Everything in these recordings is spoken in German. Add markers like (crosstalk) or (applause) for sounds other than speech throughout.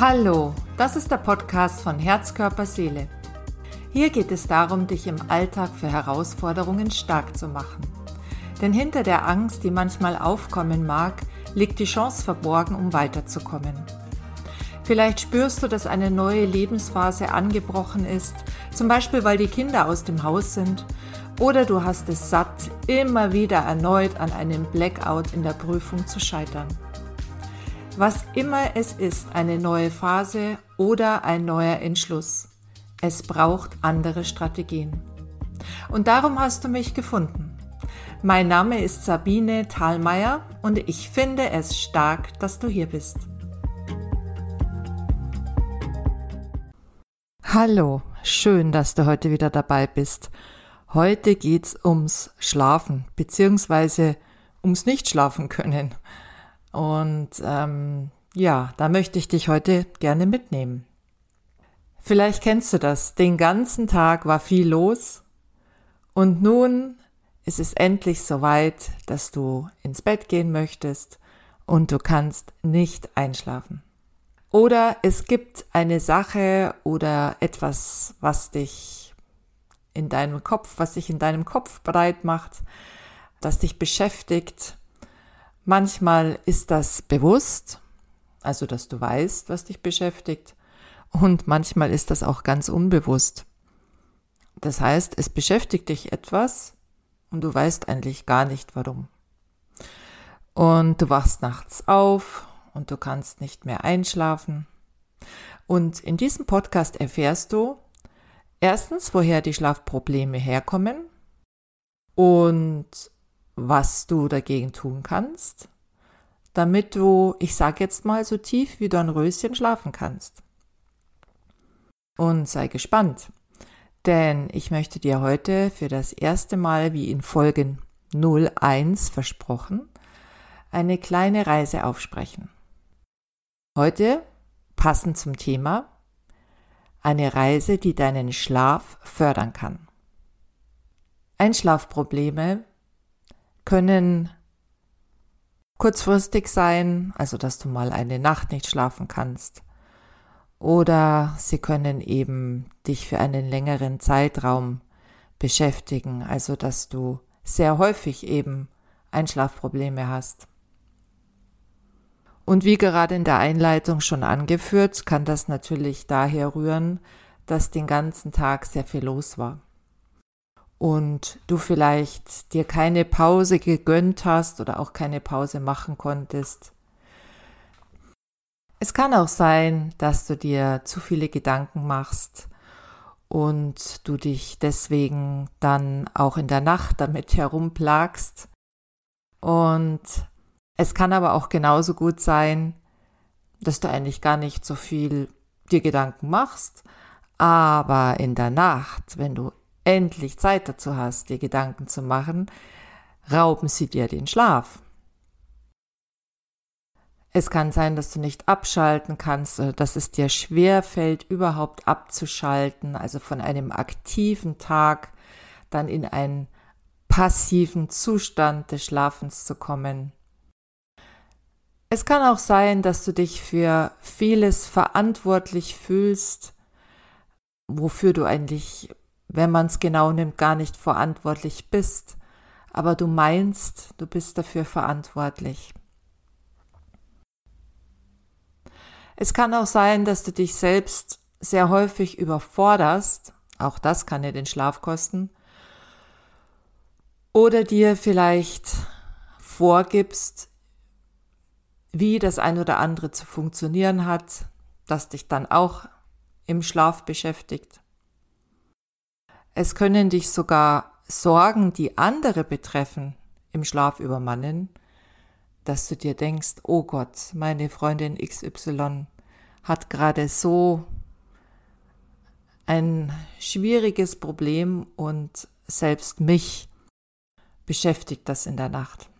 Hallo, das ist der Podcast von Herz, Körper, Seele. Hier geht es darum, dich im Alltag für Herausforderungen stark zu machen. Denn hinter der Angst, die manchmal aufkommen mag, liegt die Chance verborgen, um weiterzukommen. Vielleicht spürst du, dass eine neue Lebensphase angebrochen ist, zum Beispiel weil die Kinder aus dem Haus sind, oder du hast es satt, immer wieder erneut an einem Blackout in der Prüfung zu scheitern. Was immer es ist, eine neue Phase oder ein neuer Entschluss. Es braucht andere Strategien. Und darum hast du mich gefunden. Mein Name ist Sabine Thalmeier und ich finde es stark, dass du hier bist. Hallo, schön, dass du heute wieder dabei bist. Heute geht's ums Schlafen beziehungsweise ums Nicht-Schlafen können. Und ähm, ja, da möchte ich dich heute gerne mitnehmen. Vielleicht kennst du das. Den ganzen Tag war viel los und nun ist es endlich soweit, dass du ins Bett gehen möchtest und du kannst nicht einschlafen. Oder es gibt eine Sache oder etwas, was dich in deinem Kopf, was sich in deinem Kopf breit macht, das dich beschäftigt. Manchmal ist das bewusst, also dass du weißt, was dich beschäftigt. Und manchmal ist das auch ganz unbewusst. Das heißt, es beschäftigt dich etwas und du weißt eigentlich gar nicht warum. Und du wachst nachts auf und du kannst nicht mehr einschlafen. Und in diesem Podcast erfährst du erstens, woher die Schlafprobleme herkommen und was du dagegen tun kannst, damit du, ich sag jetzt mal, so tief wie du ein Röschen schlafen kannst. Und sei gespannt, denn ich möchte dir heute für das erste Mal, wie in Folgen 01 versprochen, eine kleine Reise aufsprechen. Heute, passend zum Thema, eine Reise, die deinen Schlaf fördern kann. Einschlafprobleme können kurzfristig sein, also dass du mal eine Nacht nicht schlafen kannst. Oder sie können eben dich für einen längeren Zeitraum beschäftigen, also dass du sehr häufig eben Einschlafprobleme hast. Und wie gerade in der Einleitung schon angeführt, kann das natürlich daher rühren, dass den ganzen Tag sehr viel los war. Und du vielleicht dir keine Pause gegönnt hast oder auch keine Pause machen konntest. Es kann auch sein, dass du dir zu viele Gedanken machst und du dich deswegen dann auch in der Nacht damit (laughs) herumplagst. Und es kann aber auch genauso gut sein, dass du eigentlich gar nicht so viel dir Gedanken machst, aber in der Nacht, wenn du endlich Zeit dazu hast, dir Gedanken zu machen, rauben sie dir den Schlaf. Es kann sein, dass du nicht abschalten kannst oder dass es dir schwer fällt, überhaupt abzuschalten, also von einem aktiven Tag dann in einen passiven Zustand des Schlafens zu kommen. Es kann auch sein, dass du dich für vieles verantwortlich fühlst, wofür du eigentlich, wenn man es genau nimmt, gar nicht verantwortlich bist, aber du meinst, du bist dafür verantwortlich. Es kann auch sein, dass du dich selbst sehr häufig überforderst, auch das kann dir den Schlaf kosten, oder dir vielleicht vorgibst, wie das ein oder andere zu funktionieren hat, das dich dann auch im Schlaf beschäftigt. Es können dich sogar Sorgen, die andere betreffen, im Schlaf übermannen, dass du dir denkst, oh Gott, meine Freundin XY hat gerade so ein schwieriges Problem und selbst mich beschäftigt das in der Nacht.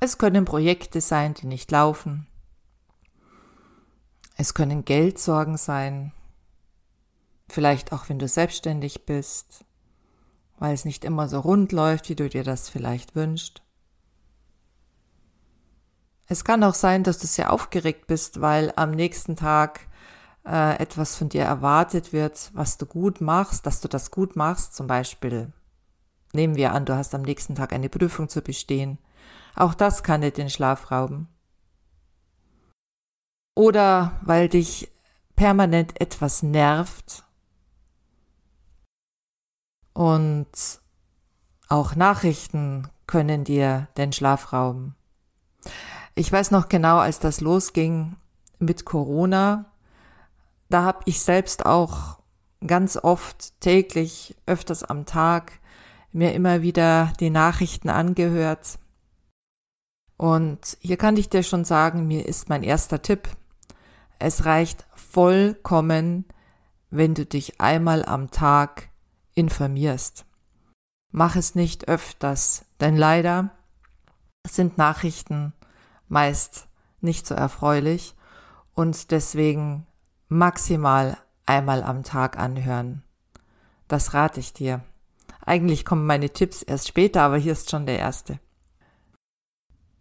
Es können Projekte sein, die nicht laufen. Es können Geldsorgen sein. Vielleicht auch, wenn du selbstständig bist, weil es nicht immer so rund läuft, wie du dir das vielleicht wünschst. Es kann auch sein, dass du sehr aufgeregt bist, weil am nächsten Tag äh, etwas von dir erwartet wird, was du gut machst, dass du das gut machst. Zum Beispiel nehmen wir an, du hast am nächsten Tag eine Prüfung zu bestehen. Auch das kann dir den Schlaf rauben. Oder weil dich permanent etwas nervt und auch Nachrichten können dir den Schlaf rauben. Ich weiß noch genau, als das losging mit Corona, da habe ich selbst auch ganz oft täglich, öfters am Tag mir immer wieder die Nachrichten angehört. Und hier kann ich dir schon sagen, mir ist mein erster Tipp. Es reicht vollkommen, wenn du dich einmal am Tag informierst. Mach es nicht öfters, denn leider sind Nachrichten meist nicht so erfreulich und deswegen maximal einmal am Tag anhören. Das rate ich dir. Eigentlich kommen meine Tipps erst später, aber hier ist schon der erste.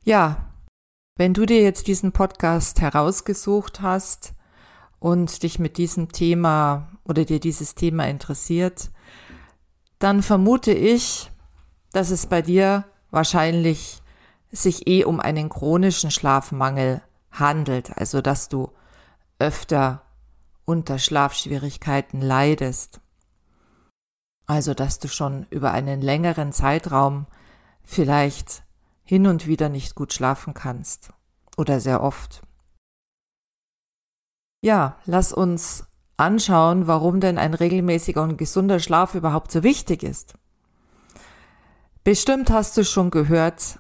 Ja, wenn du dir jetzt diesen Podcast herausgesucht hast und dich mit diesem Thema oder dir dieses Thema interessiert, dann vermute ich, dass es bei dir wahrscheinlich sich eh um einen chronischen Schlafmangel handelt, also dass du öfter unter Schlafschwierigkeiten leidest. Also dass du schon über einen längeren Zeitraum vielleicht hin und wieder nicht gut schlafen kannst oder sehr oft. Ja, lass uns anschauen, warum denn ein regelmäßiger und gesunder Schlaf überhaupt so wichtig ist. Bestimmt hast du schon gehört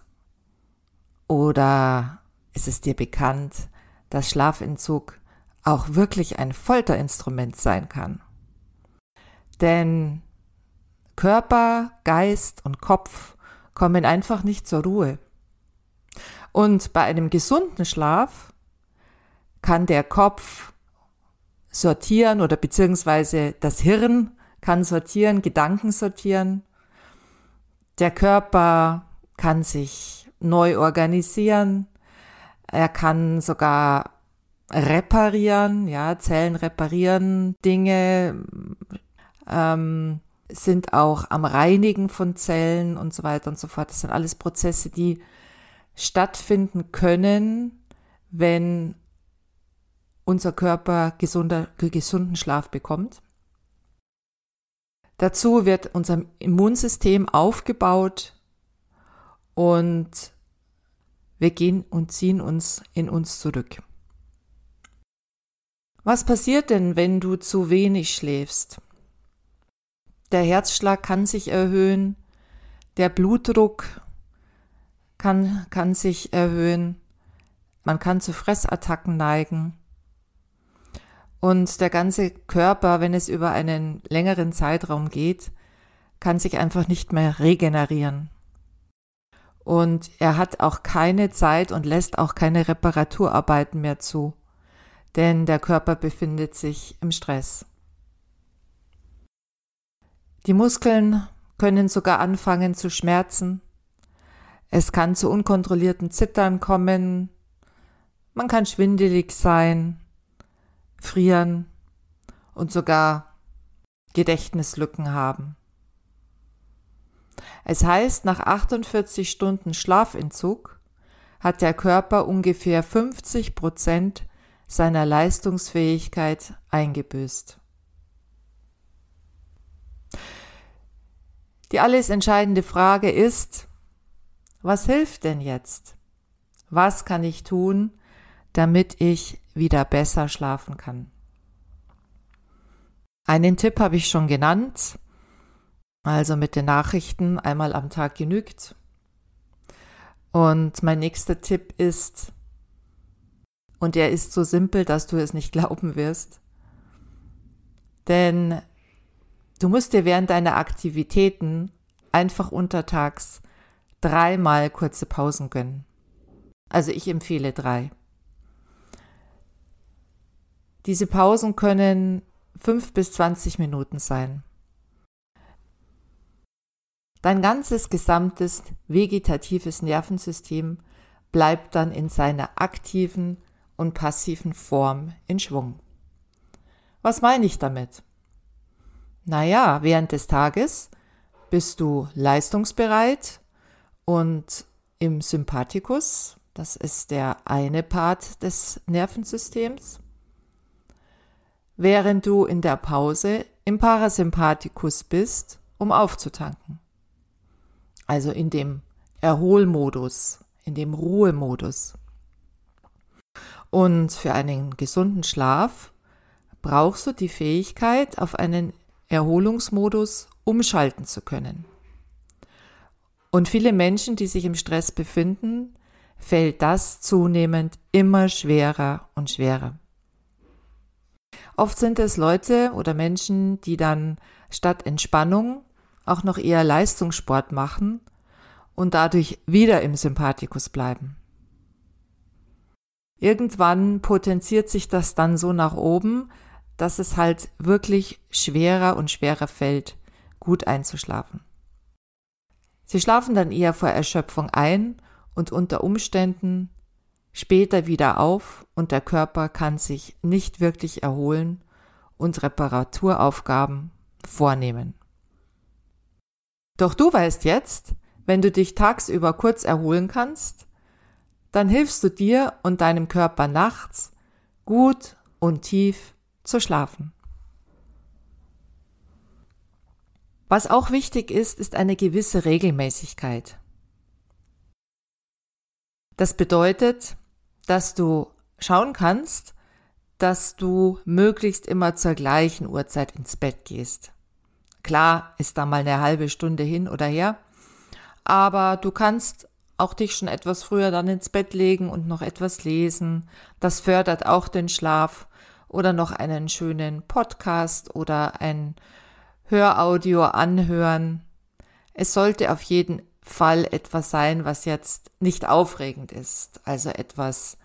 oder ist es dir bekannt, dass Schlafentzug auch wirklich ein Folterinstrument sein kann. Denn Körper, Geist und Kopf kommen einfach nicht zur Ruhe. Und bei einem gesunden Schlaf kann der Kopf sortieren oder beziehungsweise das Hirn kann sortieren, Gedanken sortieren. Der Körper kann sich neu organisieren. Er kann sogar reparieren, ja, Zellen reparieren, Dinge ähm, sind auch am Reinigen von Zellen und so weiter und so fort. Das sind alles Prozesse, die stattfinden können, wenn unser Körper gesunder, gesunden Schlaf bekommt. Dazu wird unser Immunsystem aufgebaut und wir gehen und ziehen uns in uns zurück. Was passiert denn, wenn du zu wenig schläfst? Der Herzschlag kann sich erhöhen, der Blutdruck kann, kann sich erhöhen, man kann zu Fressattacken neigen, und der ganze Körper, wenn es über einen längeren Zeitraum geht, kann sich einfach nicht mehr regenerieren. Und er hat auch keine Zeit und lässt auch keine Reparaturarbeiten mehr zu, denn der Körper befindet sich im Stress. Die Muskeln können sogar anfangen zu schmerzen. Es kann zu unkontrollierten Zittern kommen. Man kann schwindelig sein frieren und sogar Gedächtnislücken haben. Es heißt, nach 48 Stunden Schlafentzug hat der Körper ungefähr 50 Prozent seiner Leistungsfähigkeit eingebüßt. Die alles entscheidende Frage ist, was hilft denn jetzt? Was kann ich tun, damit ich wieder besser schlafen kann. Einen Tipp habe ich schon genannt, also mit den Nachrichten einmal am Tag genügt. Und mein nächster Tipp ist, und er ist so simpel, dass du es nicht (laughs) glauben wirst, denn du musst dir während deiner Aktivitäten einfach untertags dreimal kurze Pausen gönnen. Also ich empfehle drei. Diese Pausen können fünf bis zwanzig Minuten sein. Dein ganzes gesamtes vegetatives Nervensystem bleibt dann in seiner aktiven und passiven Form in Schwung. Was meine ich damit? Naja, während des Tages bist du leistungsbereit und im Sympathikus, das ist der eine Part des Nervensystems, während du in der Pause im Parasympathikus bist, um aufzutanken. Also in dem Erholmodus, in dem Ruhemodus. Und für einen gesunden Schlaf brauchst du die Fähigkeit, auf einen Erholungsmodus umschalten zu können. Und viele Menschen, die sich im Stress befinden, fällt das zunehmend immer schwerer und schwerer. Oft sind es Leute oder Menschen, die dann statt Entspannung auch noch eher Leistungssport machen und dadurch wieder im Sympathikus bleiben. Irgendwann potenziert sich das dann so nach oben, dass es halt wirklich schwerer und schwerer fällt, gut einzuschlafen. Sie schlafen dann eher vor Erschöpfung ein und unter Umständen später wieder auf und der Körper kann sich nicht wirklich erholen und Reparaturaufgaben vornehmen. Doch du weißt jetzt, wenn du dich tagsüber kurz erholen kannst, dann hilfst du dir und deinem Körper nachts gut und tief zu schlafen. Was auch wichtig ist, ist eine gewisse Regelmäßigkeit. Das bedeutet, dass du schauen kannst, dass du möglichst immer zur gleichen Uhrzeit ins Bett gehst. Klar ist da mal eine halbe Stunde hin oder her, aber du kannst auch dich schon etwas früher dann ins Bett legen und noch etwas lesen. Das fördert auch den Schlaf oder noch einen schönen Podcast oder ein Höraudio anhören. Es sollte auf jeden Fall etwas sein, was jetzt nicht aufregend ist, also etwas,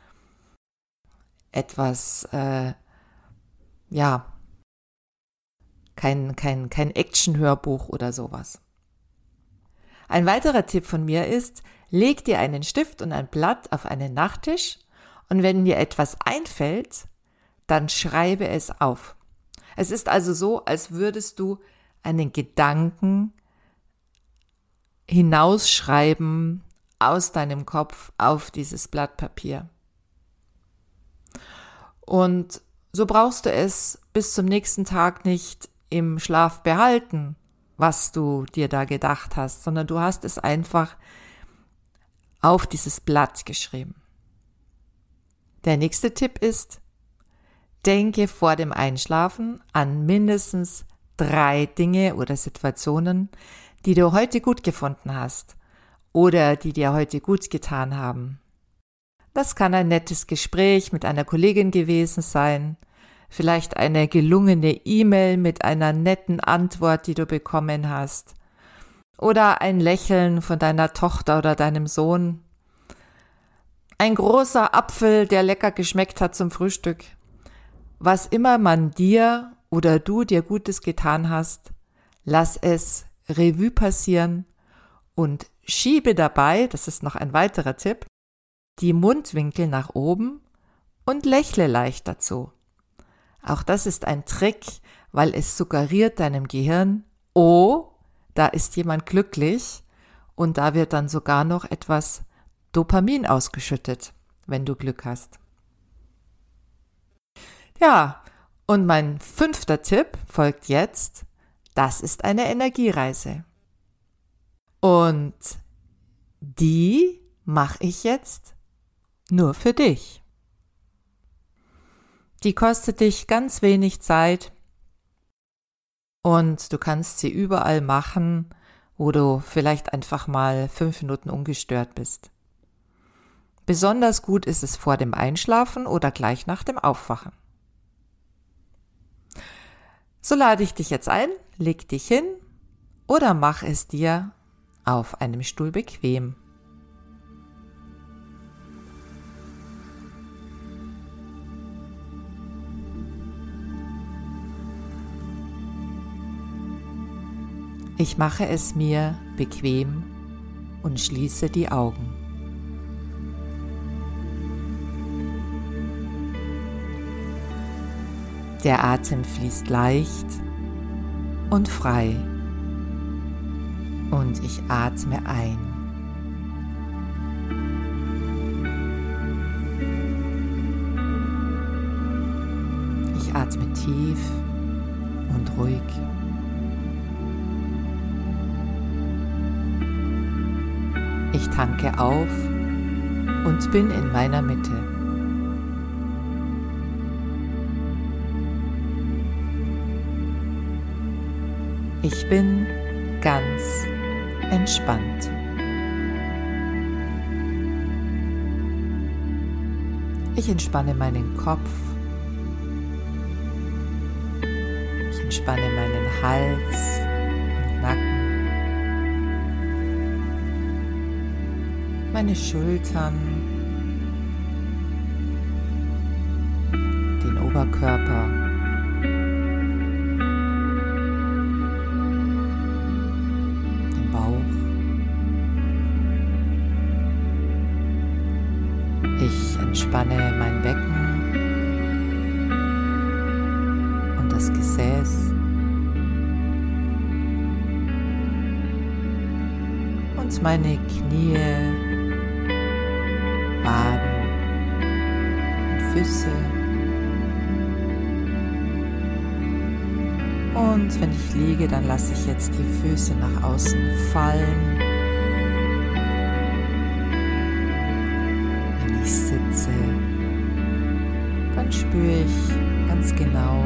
etwas, äh, ja, kein, kein, kein Action-Hörbuch oder sowas. Ein weiterer Tipp von mir ist, leg dir einen Stift und ein Blatt auf einen Nachttisch und wenn dir etwas einfällt, dann schreibe es auf. Es ist also so, als würdest du einen Gedanken hinausschreiben aus deinem Kopf auf dieses Blatt Papier. Und so brauchst du es bis zum nächsten Tag nicht im Schlaf behalten, was du dir da gedacht hast, sondern du hast es einfach auf dieses Blatt geschrieben. Der nächste Tipp ist, denke vor dem Einschlafen an mindestens drei Dinge oder Situationen, die du heute gut gefunden hast oder die dir heute gut getan haben. Das kann ein nettes Gespräch mit einer Kollegin gewesen sein, vielleicht eine gelungene E-Mail mit einer netten Antwort, die du bekommen hast, oder ein Lächeln von deiner Tochter oder deinem Sohn, ein großer Apfel, der lecker geschmeckt hat zum Frühstück. Was immer man dir oder du dir Gutes getan hast, lass es Revue passieren und schiebe dabei, das ist noch ein weiterer Tipp, die Mundwinkel nach oben und lächle leicht dazu. Auch das ist ein Trick, weil es suggeriert deinem Gehirn, oh, da ist jemand glücklich und da wird dann sogar noch etwas Dopamin ausgeschüttet, wenn du Glück hast. Ja, und mein fünfter Tipp folgt jetzt. Das ist eine Energiereise. Und die mache ich jetzt nur für dich. Die kostet dich ganz wenig Zeit und du kannst sie überall machen, wo du vielleicht einfach mal fünf Minuten ungestört bist. Besonders gut ist es vor dem Einschlafen oder gleich nach dem Aufwachen. So lade ich dich jetzt ein, leg dich hin oder mach es dir auf einem Stuhl bequem. Ich mache es mir bequem und schließe die Augen. Der Atem fließt leicht und frei und ich atme ein. Ich atme tief und ruhig. Ich tanke auf und bin in meiner Mitte. Ich bin ganz entspannt. Ich entspanne meinen Kopf. Ich entspanne meinen Hals Meine Schultern. Den Oberkörper. Entspanne mein Becken und das Gesäß. Und meine Und wenn ich liege, dann lasse ich jetzt die Füße nach außen fallen. sitze, dann spüre ich ganz genau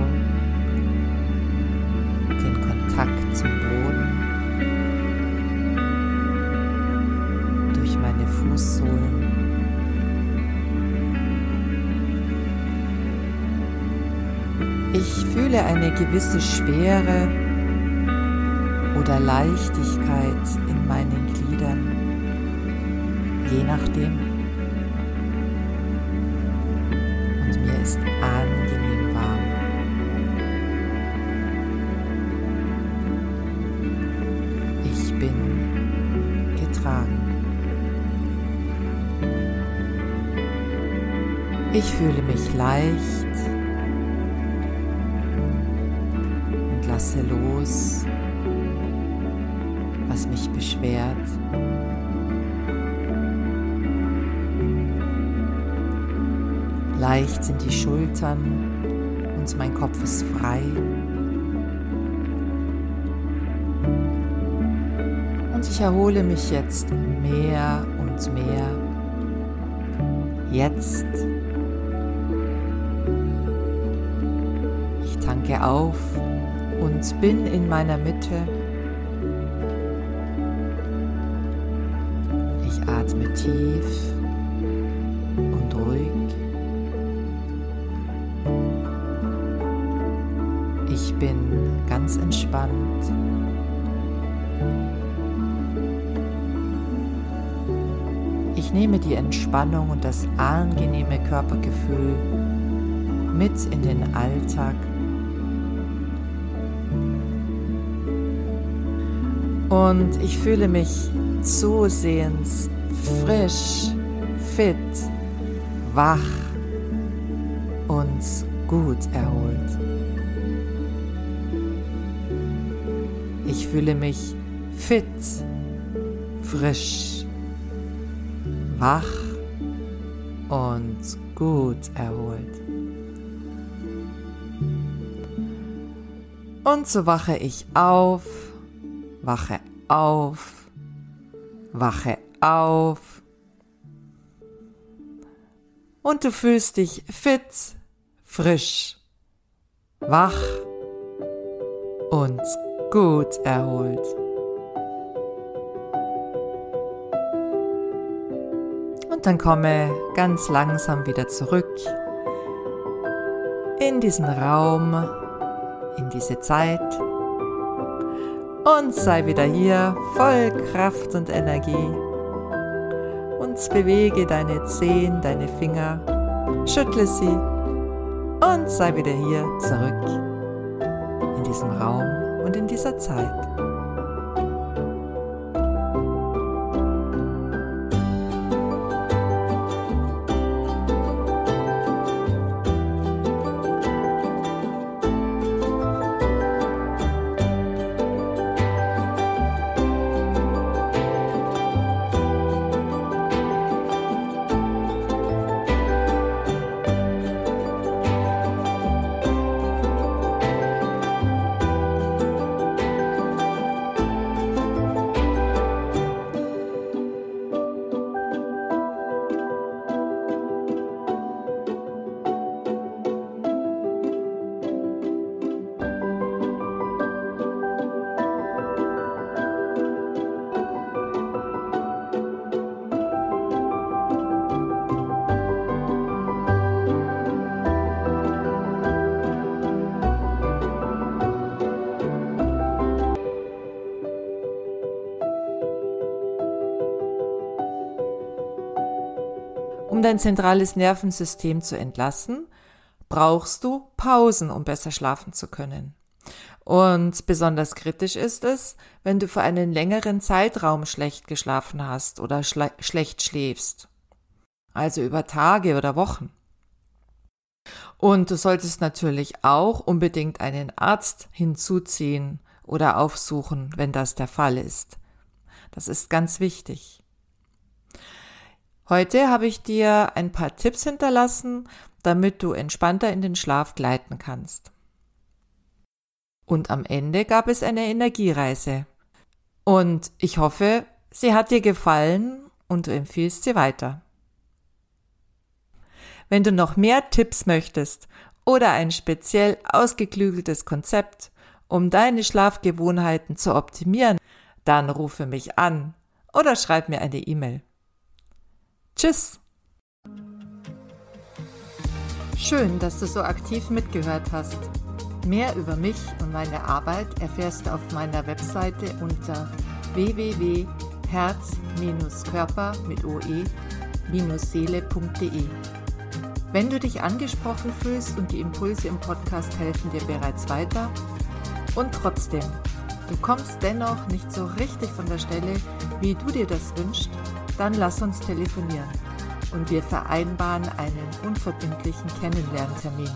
den Kontakt zum Boden durch meine Fußsohlen. Ich fühle eine gewisse Schwere oder Leichtigkeit in meinen Gliedern, je nachdem, ist angenehm warm. Ich bin getragen. Ich fühle mich leicht Leicht sind die Schultern und mein Kopf ist frei. Und ich erhole mich jetzt mehr und mehr. Jetzt. Ich tanke auf und bin in meiner Mitte. Ich atme tief und ruhig. Bin ganz entspannt. Ich nehme die Entspannung und das angenehme Körpergefühl mit in den Alltag. Und ich fühle mich zusehends frisch, fit, wach und gut erholt. Ich fühle mich fit, frisch, wach und gut erholt. Und so wache ich auf, wache auf, wache auf. Und du fühlst dich fit, frisch, wach und gut erholt. Und dann komme ganz langsam wieder zurück in diesen Raum, in diese Zeit und sei wieder hier voll Kraft und Energie. Und bewege deine Zehen, deine Finger, schüttle sie und sei wieder hier zurück in diesem Raum und in dieser Zeit. Dein zentrales Nervensystem zu entlasten, brauchst du Pausen, um besser schlafen zu können. Und besonders kritisch ist es, wenn du für einen längeren Zeitraum schlecht geschlafen hast oder schle schlecht schläfst. Also über Tage oder Wochen. Und du solltest natürlich auch unbedingt einen Arzt hinzuziehen oder aufsuchen, wenn das der Fall ist. Das ist ganz wichtig. Heute habe ich dir ein paar Tipps hinterlassen, damit du entspannter in den Schlaf gleiten kannst. Und am Ende gab es eine Energiereise. Und ich hoffe, sie hat dir gefallen und du empfiehlst sie weiter. Wenn du noch mehr Tipps möchtest oder ein speziell ausgeklügeltes Konzept, um deine Schlafgewohnheiten zu optimieren, dann rufe mich an oder schreib mir eine E-Mail. Tschüss! Schön, dass du so aktiv mitgehört hast. Mehr über mich und meine Arbeit erfährst du auf meiner Webseite unter www.herz-körper mit oe-seele.de. Wenn du dich angesprochen fühlst und die Impulse im Podcast helfen dir bereits weiter und trotzdem, du kommst dennoch nicht so richtig von der Stelle, wie du dir das wünschst, dann lass uns telefonieren und wir vereinbaren einen unverbindlichen Kennenlerntermin.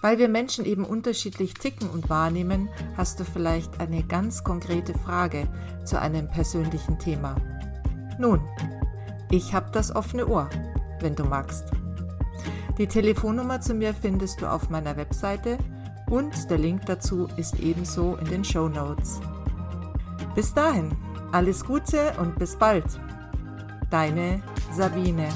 Weil wir Menschen eben unterschiedlich ticken und wahrnehmen, hast du vielleicht eine ganz konkrete Frage zu einem persönlichen Thema. Nun, ich habe das offene Ohr, wenn du magst. Die Telefonnummer zu mir findest du auf meiner Webseite und der Link dazu ist ebenso in den Show Notes. Bis dahin, alles Gute und bis bald. Deine Sabine.